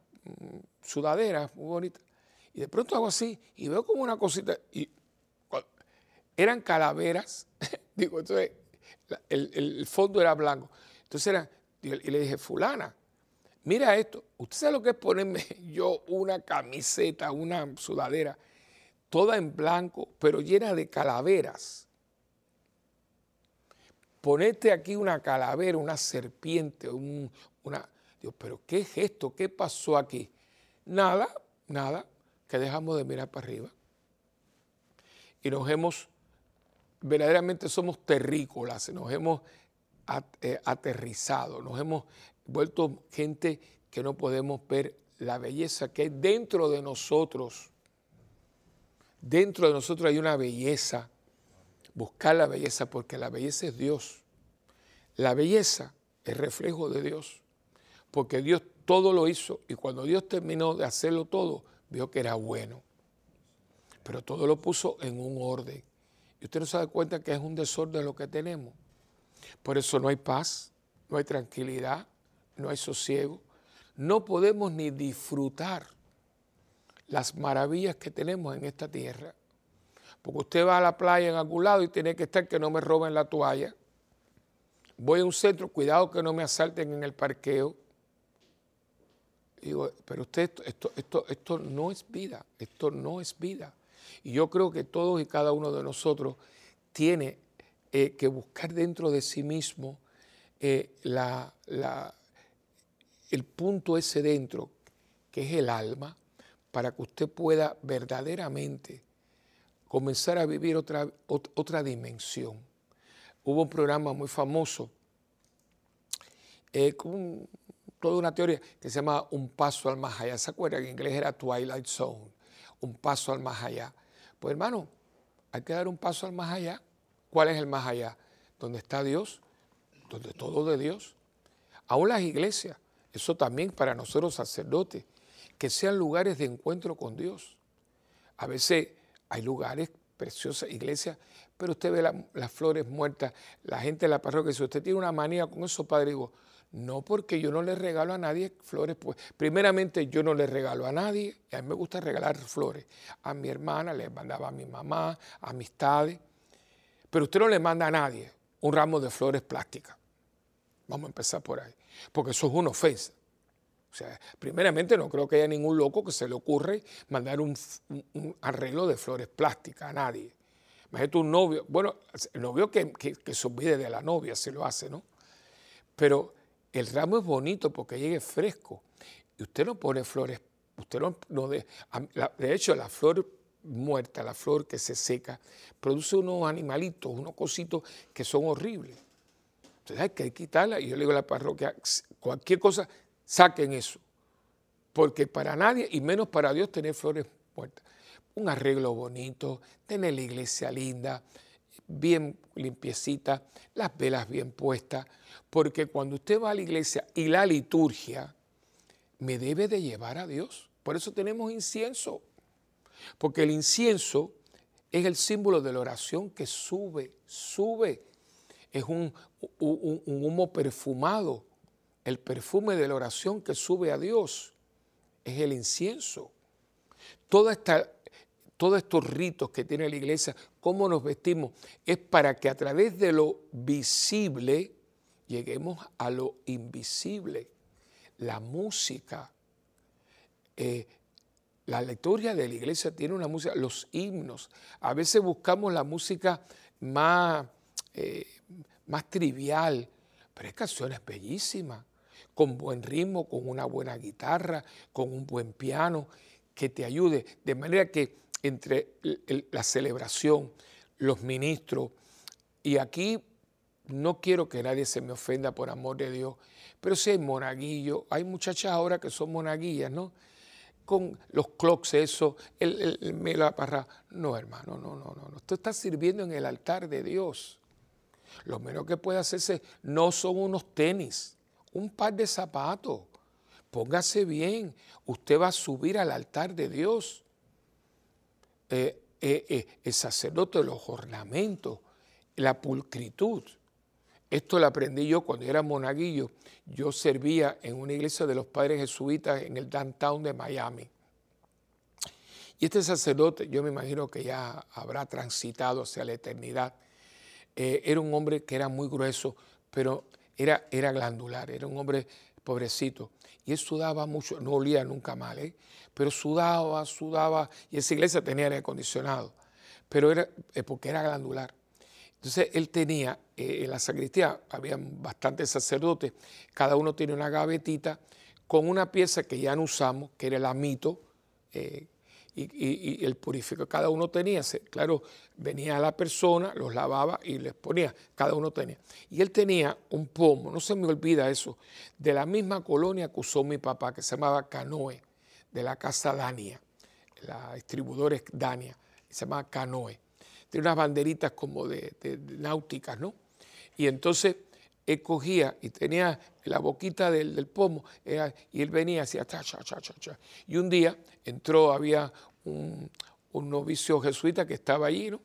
sudaderas muy bonitas. Y de pronto hago así y veo como una cosita, y eran calaveras, [LAUGHS] digo, entonces el, el fondo era blanco. Entonces era y le dije, fulana, mira esto, ¿usted sabe lo que es ponerme [LAUGHS] yo una camiseta, una sudadera, toda en blanco, pero llena de calaveras? ponerte aquí una calavera, una serpiente, una... Dios, pero ¿qué es esto? ¿Qué pasó aquí? Nada, nada, que dejamos de mirar para arriba. Y nos hemos, verdaderamente somos terrícolas, nos hemos eh, aterrizado, nos hemos vuelto gente que no podemos ver la belleza que hay dentro de nosotros. Dentro de nosotros hay una belleza. Buscar la belleza porque la belleza es Dios. La belleza es reflejo de Dios. Porque Dios todo lo hizo y cuando Dios terminó de hacerlo todo, vio que era bueno. Pero todo lo puso en un orden. Y usted no se da cuenta que es un desorden lo que tenemos. Por eso no hay paz, no hay tranquilidad, no hay sosiego, no podemos ni disfrutar las maravillas que tenemos en esta tierra. Porque usted va a la playa en algún lado y tiene que estar que no me roben la toalla. Voy a un centro, cuidado que no me asalten en el parqueo. Pero usted, esto, esto, esto no es vida, esto no es vida. Y yo creo que todos y cada uno de nosotros tiene eh, que buscar dentro de sí mismo eh, la, el punto ese dentro, que es el alma, para que usted pueda verdaderamente comenzar a vivir otra, otra dimensión. Hubo un programa muy famoso, eh, con toda una teoría que se llama Un paso al más allá. ¿Se acuerdan? En inglés era Twilight Zone, un paso al más allá. Pues hermano, hay que dar un paso al más allá. ¿Cuál es el más allá? Donde está Dios, donde todo de Dios. Aún las iglesias eso también para nosotros sacerdotes, que sean lugares de encuentro con Dios. A veces hay lugares preciosas, iglesias, pero usted ve las flores muertas, la gente de la parroquia, si usted tiene una manía con eso, padre, digo, no porque yo no le regalo a nadie flores, pues primeramente yo no le regalo a nadie, a mí me gusta regalar flores. A mi hermana le mandaba a mi mamá, amistades, pero usted no le manda a nadie un ramo de flores plásticas. Vamos a empezar por ahí porque eso es una ofensa. O sea, primeramente no creo que haya ningún loco que se le ocurre mandar un, arreglo de flores plásticas a nadie. Imagínate un novio, bueno, el novio que, se olvide de la novia se lo hace, ¿no? Pero el ramo es bonito porque llegue fresco. Y usted no pone flores, usted no, de, de hecho la flor muerta, la flor que se seca, produce unos animalitos, unos cositos que son horribles. Entonces hay que quitarla. Y yo le digo a la parroquia, cualquier cosa, saquen eso. Porque para nadie, y menos para Dios, tener flores muertas. Un arreglo bonito, tener la iglesia linda, bien limpiecita, las velas bien puestas. Porque cuando usted va a la iglesia y la liturgia, me debe de llevar a Dios. Por eso tenemos incienso. Porque el incienso es el símbolo de la oración que sube, sube es un, humo perfumado. El perfume de la oración que sube a Dios es el incienso. Toda esta, todos estos ritos que tiene la iglesia, cómo nos vestimos, es para que a través de lo visible lleguemos a lo invisible. La música, eh, la liturgia de la iglesia tiene una música, los himnos. A veces buscamos la música más eh, más trivial, pero hay canciones bellísimas, con buen ritmo, con una buena guitarra, con un buen piano, que te ayude, de manera que entre la celebración, los ministros, y aquí no quiero que nadie se me ofenda por amor de Dios, pero si hay monaguillos, hay muchachas ahora que son monaguillas, ¿no? Con los clocks, eso, el, el, la parra. No, hermano, no, no, no, no. Tú estás sirviendo en el altar de Dios. Lo menos que puede hacerse no son unos tenis, un par de zapatos. Póngase bien, usted va a subir al altar de Dios. Eh, eh, eh, el sacerdote, los ornamentos, la pulcritud. Esto lo aprendí yo cuando era monaguillo. Yo servía en una iglesia de los padres jesuitas en el downtown de Miami. Y este sacerdote, yo me imagino que ya habrá transitado hacia la eternidad. Era un hombre que era muy grueso, pero era, era glandular, era un hombre pobrecito. Y él sudaba mucho, no olía nunca mal, ¿eh? pero sudaba, sudaba, y esa iglesia tenía aire acondicionado, pero era eh, porque era glandular. Entonces él tenía, eh, en la sacristía había bastantes sacerdotes, cada uno tiene una gavetita con una pieza que ya no usamos, que era el amito, eh, y, el purificador. Cada uno tenía, claro, venía la persona, los lavaba y les ponía, cada uno tenía. Y él tenía un pomo, no se me olvida eso, de la misma colonia que usó mi papá, que se llamaba Canoe, de la casa Dania, la distribuidora es Dania, se llama Canoe. Tiene unas banderitas como de, náuticas, ¿no? Y entonces él cogía y tenía la boquita del, pomo y él venía así, cha, cha, cha, cha. Y un día entró, había un, novicio jesuita que estaba allí, ¿no?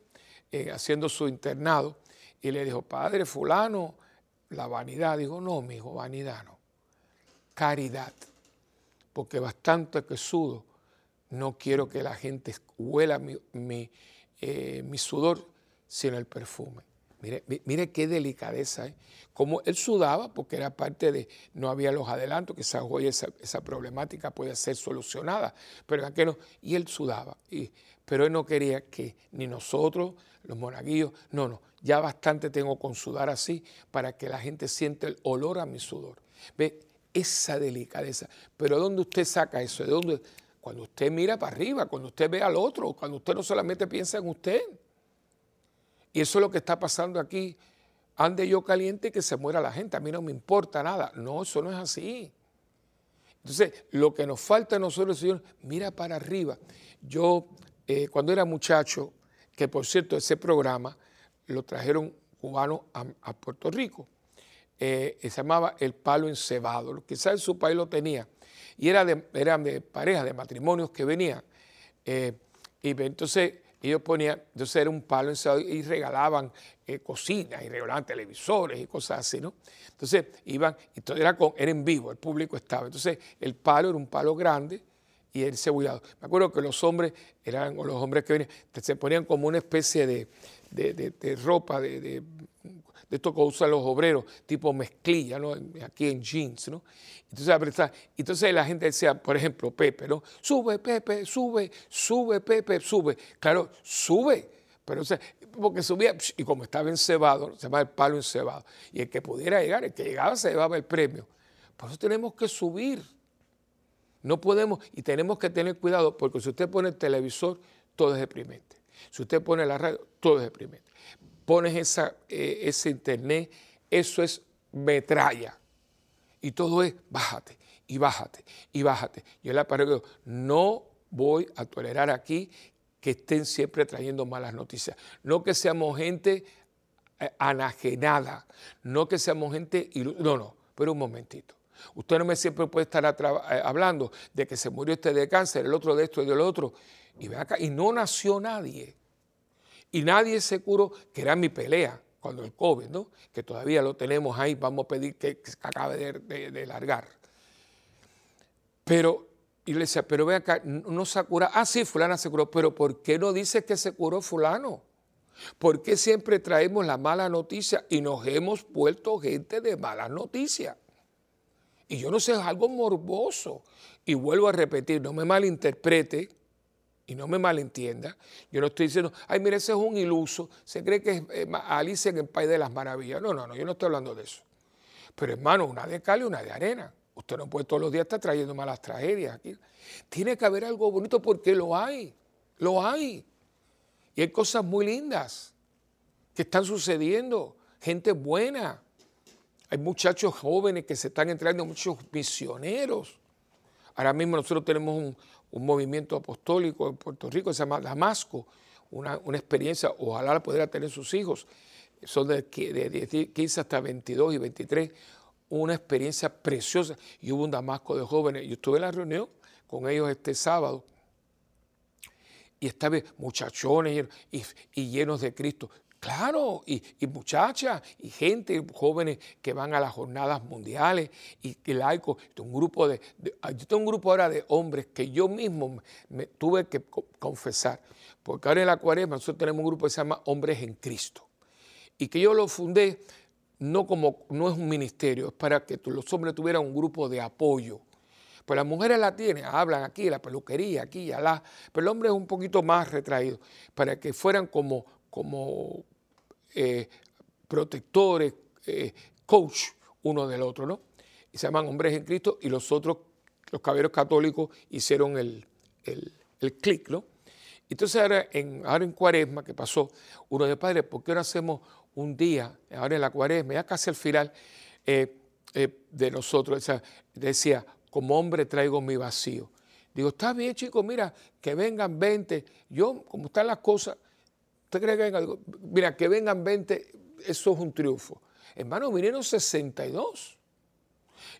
Eh, haciendo su internado, y le dijo, padre fulano, la vanidad. Dijo, no, mi hijo, vanidad no. Caridad. Porque bastante que sudo, no quiero que la gente huela mi, mi, eh, mi sudor, sino el perfume. Mire, mire qué delicadeza, ¿eh? Como él sudaba, porque era parte de, no había los adelantos, que hoy esa, esa, problemática puede ser solucionada, pero en no, y él sudaba, y, pero él no quería que ni nosotros, los monaguillos, no, no, ya bastante tengo con sudar así para que la gente siente el olor a mi sudor. Ve, esa delicadeza, pero ¿dónde usted saca eso? ¿De dónde? Cuando usted mira para arriba, cuando usted ve al otro, cuando usted no solamente piensa en usted. Y eso es lo que está pasando aquí. Ande yo caliente que se muera la gente, a mí no me importa nada. No, eso no es así. Entonces, lo que nos falta a nosotros, Señor, mira para arriba. Yo, eh, cuando era muchacho, que por cierto, ese programa lo trajeron cubanos a, Puerto Rico, eh, se llamaba El Palo Encebado. Quizás en su país lo tenía. Y era de, eran de parejas, de matrimonios que venían. Eh, y entonces ellos ponían, entonces era un palo y regalaban eh, cocinas y regalaban televisores y cosas así, ¿no? Entonces iban, todo era, con, era en vivo, el público estaba. Entonces el palo era un palo grande y el cebollado. Me acuerdo que los hombres eran, o los hombres que venían, se ponían como una especie de, de ropa, de esto que usan los obreros, tipo mezclilla, ¿no? aquí en jeans. ¿no? Entonces, entonces la gente decía, por ejemplo, Pepe, ¿no? Sube, Pepe, sube, sube, Pepe, sube. Claro, sube, pero o porque subía, y como estaba encebado, se llama el palo encebado, y el que pudiera llegar, el que llegaba se llevaba el premio. Por eso tenemos que subir. No podemos, y tenemos que tener cuidado, porque si usted pone el televisor, todo es deprimente. Si usted pone la radio, todo es deprimente pones esa, eh, ese internet, eso es metralla. Y todo es bájate y bájate y bájate. Yo le digo, no voy a tolerar aquí que estén siempre trayendo malas noticias. No que seamos gente eh, anajenada, no que seamos gente... No, no, pero un momentito. Usted no me siempre puede estar eh, hablando de que se murió este de cáncer, el otro de esto y del otro. Y ve acá, y no nació nadie. Y nadie se curó, que era mi pelea cuando el COVID, ¿no? que todavía lo tenemos ahí, vamos a pedir que, acabe de, largar. Pero, y le decía, pero ve acá, no se curado. Ah, sí, fulana se curó, pero ¿por qué no dice que se curó fulano? ¿Por qué siempre traemos la mala noticia y nos hemos vuelto gente de malas noticias? Y yo no sé, es algo morboso. Y vuelvo a repetir, no me malinterprete, y no me malentienda, yo no estoy diciendo, ay, mire, ese es un iluso, se cree que es eh, Alicia en el País de las Maravillas. No, no, no, yo no estoy hablando de eso. Pero hermano, una de cal y una de arena. Usted no puede todos los días estar trayendo malas tragedias aquí. Tiene que haber algo bonito porque lo hay, lo hay. Y hay cosas muy lindas que están sucediendo, gente buena. Hay muchachos jóvenes que se están entrando, muchos misioneros. Ahora mismo nosotros tenemos un, un movimiento apostólico en Puerto Rico, se llama Damasco, una, experiencia, ojalá la pudiera tener sus hijos, son de, de 15 hasta 22 y 23, una experiencia preciosa. Y hubo un Damasco de jóvenes. Yo estuve en la reunión con ellos este sábado y estaba muchachones y llenos de Cristo. Claro, y, muchachas, y gente, jóvenes que van a las jornadas mundiales, y, y laicos, un grupo de, yo tengo un grupo ahora de hombres que yo mismo me, tuve que confesar, porque ahora en la cuaresma nosotros tenemos un grupo que se llama Hombres en Cristo, y que yo lo fundé no como, no es un ministerio, es para que los hombres tuvieran un grupo de apoyo. Pues las mujeres la tienen, hablan aquí, la peluquería, aquí allá, pero el hombre es un poquito más retraído, para que fueran como, como eh, protectores, eh, coach uno del otro, ¿no? Y se llaman hombres en Cristo y los otros, los caballeros católicos, hicieron el, el, el clic, ¿no? Entonces ahora en, ahora en cuaresma, que pasó, uno de padres, ¿por qué no hacemos un día, ahora en la cuaresma, ya casi al final eh, de nosotros, decía, como hombre traigo mi vacío. Digo, está bien chicos, mira, que vengan 20. Yo, como están las cosas, ¿usted cree que? Mira, que vengan 20, eso es un triunfo. Hermano, vinieron 62.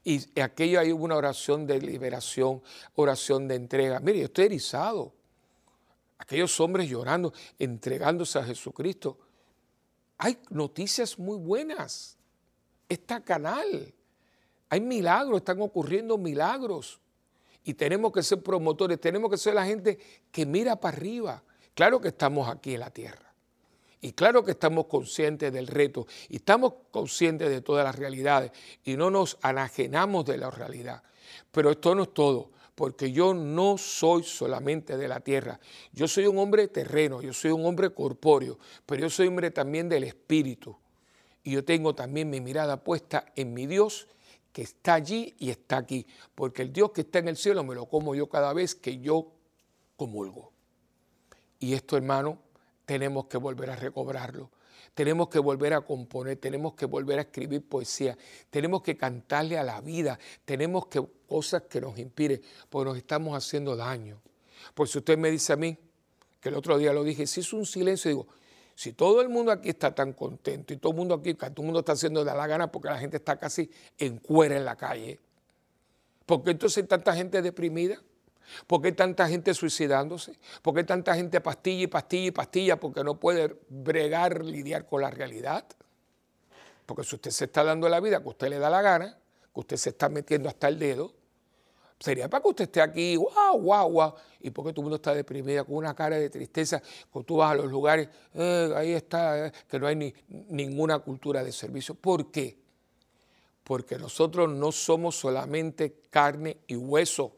Y aquello hay una oración de liberación, oración de entrega. Mire, yo estoy erizado. Aquellos hombres llorando, entregándose a Jesucristo. Hay noticias muy buenas. Está canal. Hay milagros, están ocurriendo milagros. Y tenemos que ser promotores, tenemos que ser la gente que mira para arriba. Claro que estamos aquí en la tierra. Y claro que estamos conscientes del reto y estamos conscientes de todas las realidades y no nos anajenamos de la realidad. Pero esto no es todo, porque yo no soy solamente de la tierra. Yo soy un hombre terreno, yo soy un hombre corpóreo, pero yo soy hombre también del espíritu. Y yo tengo también mi mirada puesta en mi Dios que está allí y está aquí, porque el Dios que está en el cielo me lo como yo cada vez que yo comulgo. Y esto, hermano, tenemos que volver a recobrarlo. Tenemos que volver a componer, tenemos que volver a escribir poesía, tenemos que cantarle a la vida, tenemos que cosas que nos inspiren, porque nos estamos haciendo daño. Pues si usted me dice a mí, que el otro día lo dije, si es un silencio, digo, si todo el mundo aquí está tan contento y todo el mundo aquí, todo el mundo está haciendo de la gana porque la gente está casi en cuera en la calle, ¿por qué entonces hay tanta gente deprimida? ¿Por qué tanta gente suicidándose? ¿Por qué tanta gente pastilla y pastilla y pastilla porque no puede bregar, lidiar con la realidad? Porque si usted se está dando la vida que usted le da la gana, que usted se está metiendo hasta el dedo, sería para que usted esté aquí, guau, guau, guau, y porque todo el mundo está deprimido, con una cara de tristeza, cuando tú vas a los lugares, eh, ahí está, eh, que no hay ni, ninguna cultura de servicio. ¿Por qué? Porque nosotros no somos solamente carne y hueso.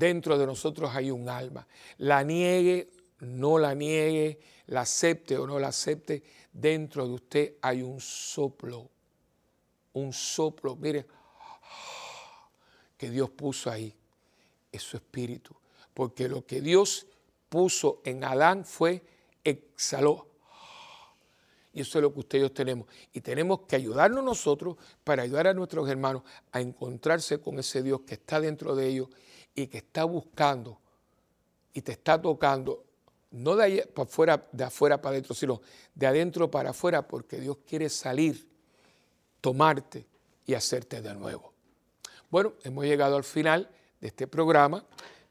Dentro de nosotros hay un alma. La niegue, no la niegue, la acepte o no la acepte, dentro de usted hay un soplo. Un soplo, mire, que Dios puso ahí. Es su espíritu. Porque lo que Dios puso en Adán fue, exhaló. Y eso es lo que ustedes tenemos. Y tenemos que ayudarnos nosotros para ayudar a nuestros hermanos a encontrarse con ese Dios que está dentro de ellos y que está buscando y te está tocando, no de, para afuera, de afuera para adentro, sino de adentro para afuera, porque Dios quiere salir, tomarte y hacerte de nuevo. Bueno, hemos llegado al final de este programa.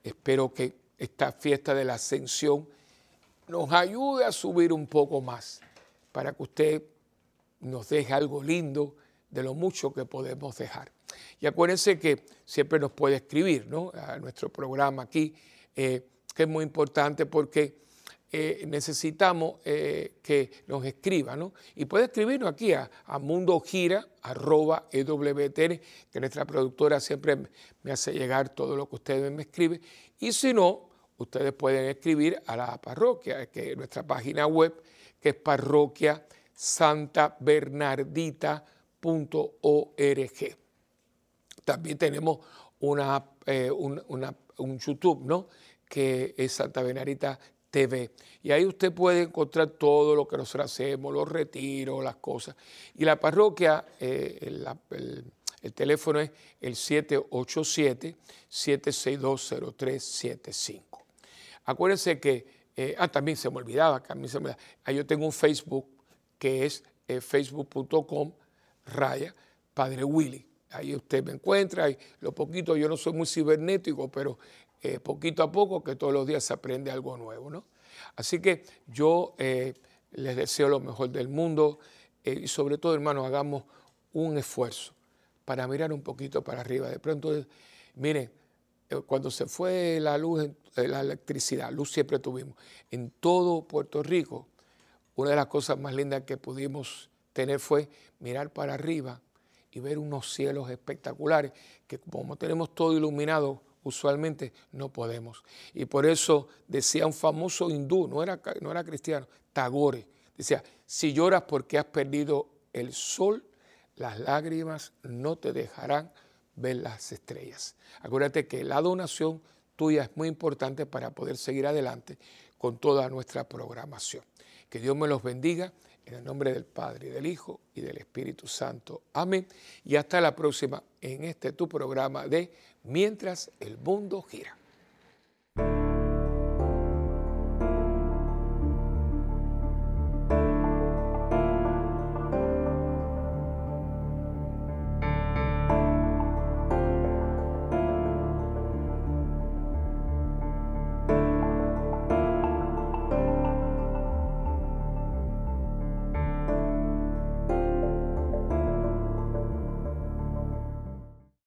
Espero que esta fiesta de la ascensión nos ayude a subir un poco más para que usted nos deje algo lindo de lo mucho que podemos dejar. Y acuérdense que siempre nos puede escribir a nuestro programa aquí, eh, que es muy importante porque eh, necesitamos eh, que nos escriba, ¿no? Y puede escribirnos aquí a, mundogira.ewtn, que nuestra productora siempre me hace llegar todo lo que ustedes me escriben. Y si no, ustedes pueden escribir a la parroquia, que es nuestra página web, que es parroquia Santa Bernardita.org. También tenemos una, eh, un, YouTube, ¿no? que es Santa Benarita TV. Y ahí usted puede encontrar todo lo que nosotros hacemos, los retiros, las cosas. Y la parroquia, eh, el, teléfono es el 787-7620375. Acuérdense que, eh, ah, también se me olvidaba, mí se me Ahí yo tengo un Facebook que es facebook.com raya Padre Willy. Ahí usted me encuentra, y lo poquito, yo no soy muy cibernético, pero eh, poquito a poco que todos los días se aprende algo nuevo, ¿no? Así que yo eh, les deseo lo mejor del mundo eh, y sobre todo, hermanos, hagamos un esfuerzo para mirar un poquito para arriba. De pronto, miren, cuando se fue la luz, la electricidad, luz siempre tuvimos, en todo Puerto Rico, una de las cosas más lindas que pudimos tener fue mirar para arriba y ver unos cielos espectaculares que como tenemos todo iluminado, usualmente no podemos. Y por eso decía un famoso hindú, no era, no era cristiano, Tagore, Decía, si lloras porque has perdido el sol, las lágrimas no te dejarán ver las estrellas. Acuérdate que la donación tuya es muy importante para poder seguir adelante con toda nuestra programación. Que Dios me los bendiga en el nombre del Padre, del Hijo y del Espíritu Santo. Amén. Y hasta la próxima en este tu programa de Mientras el mundo gira.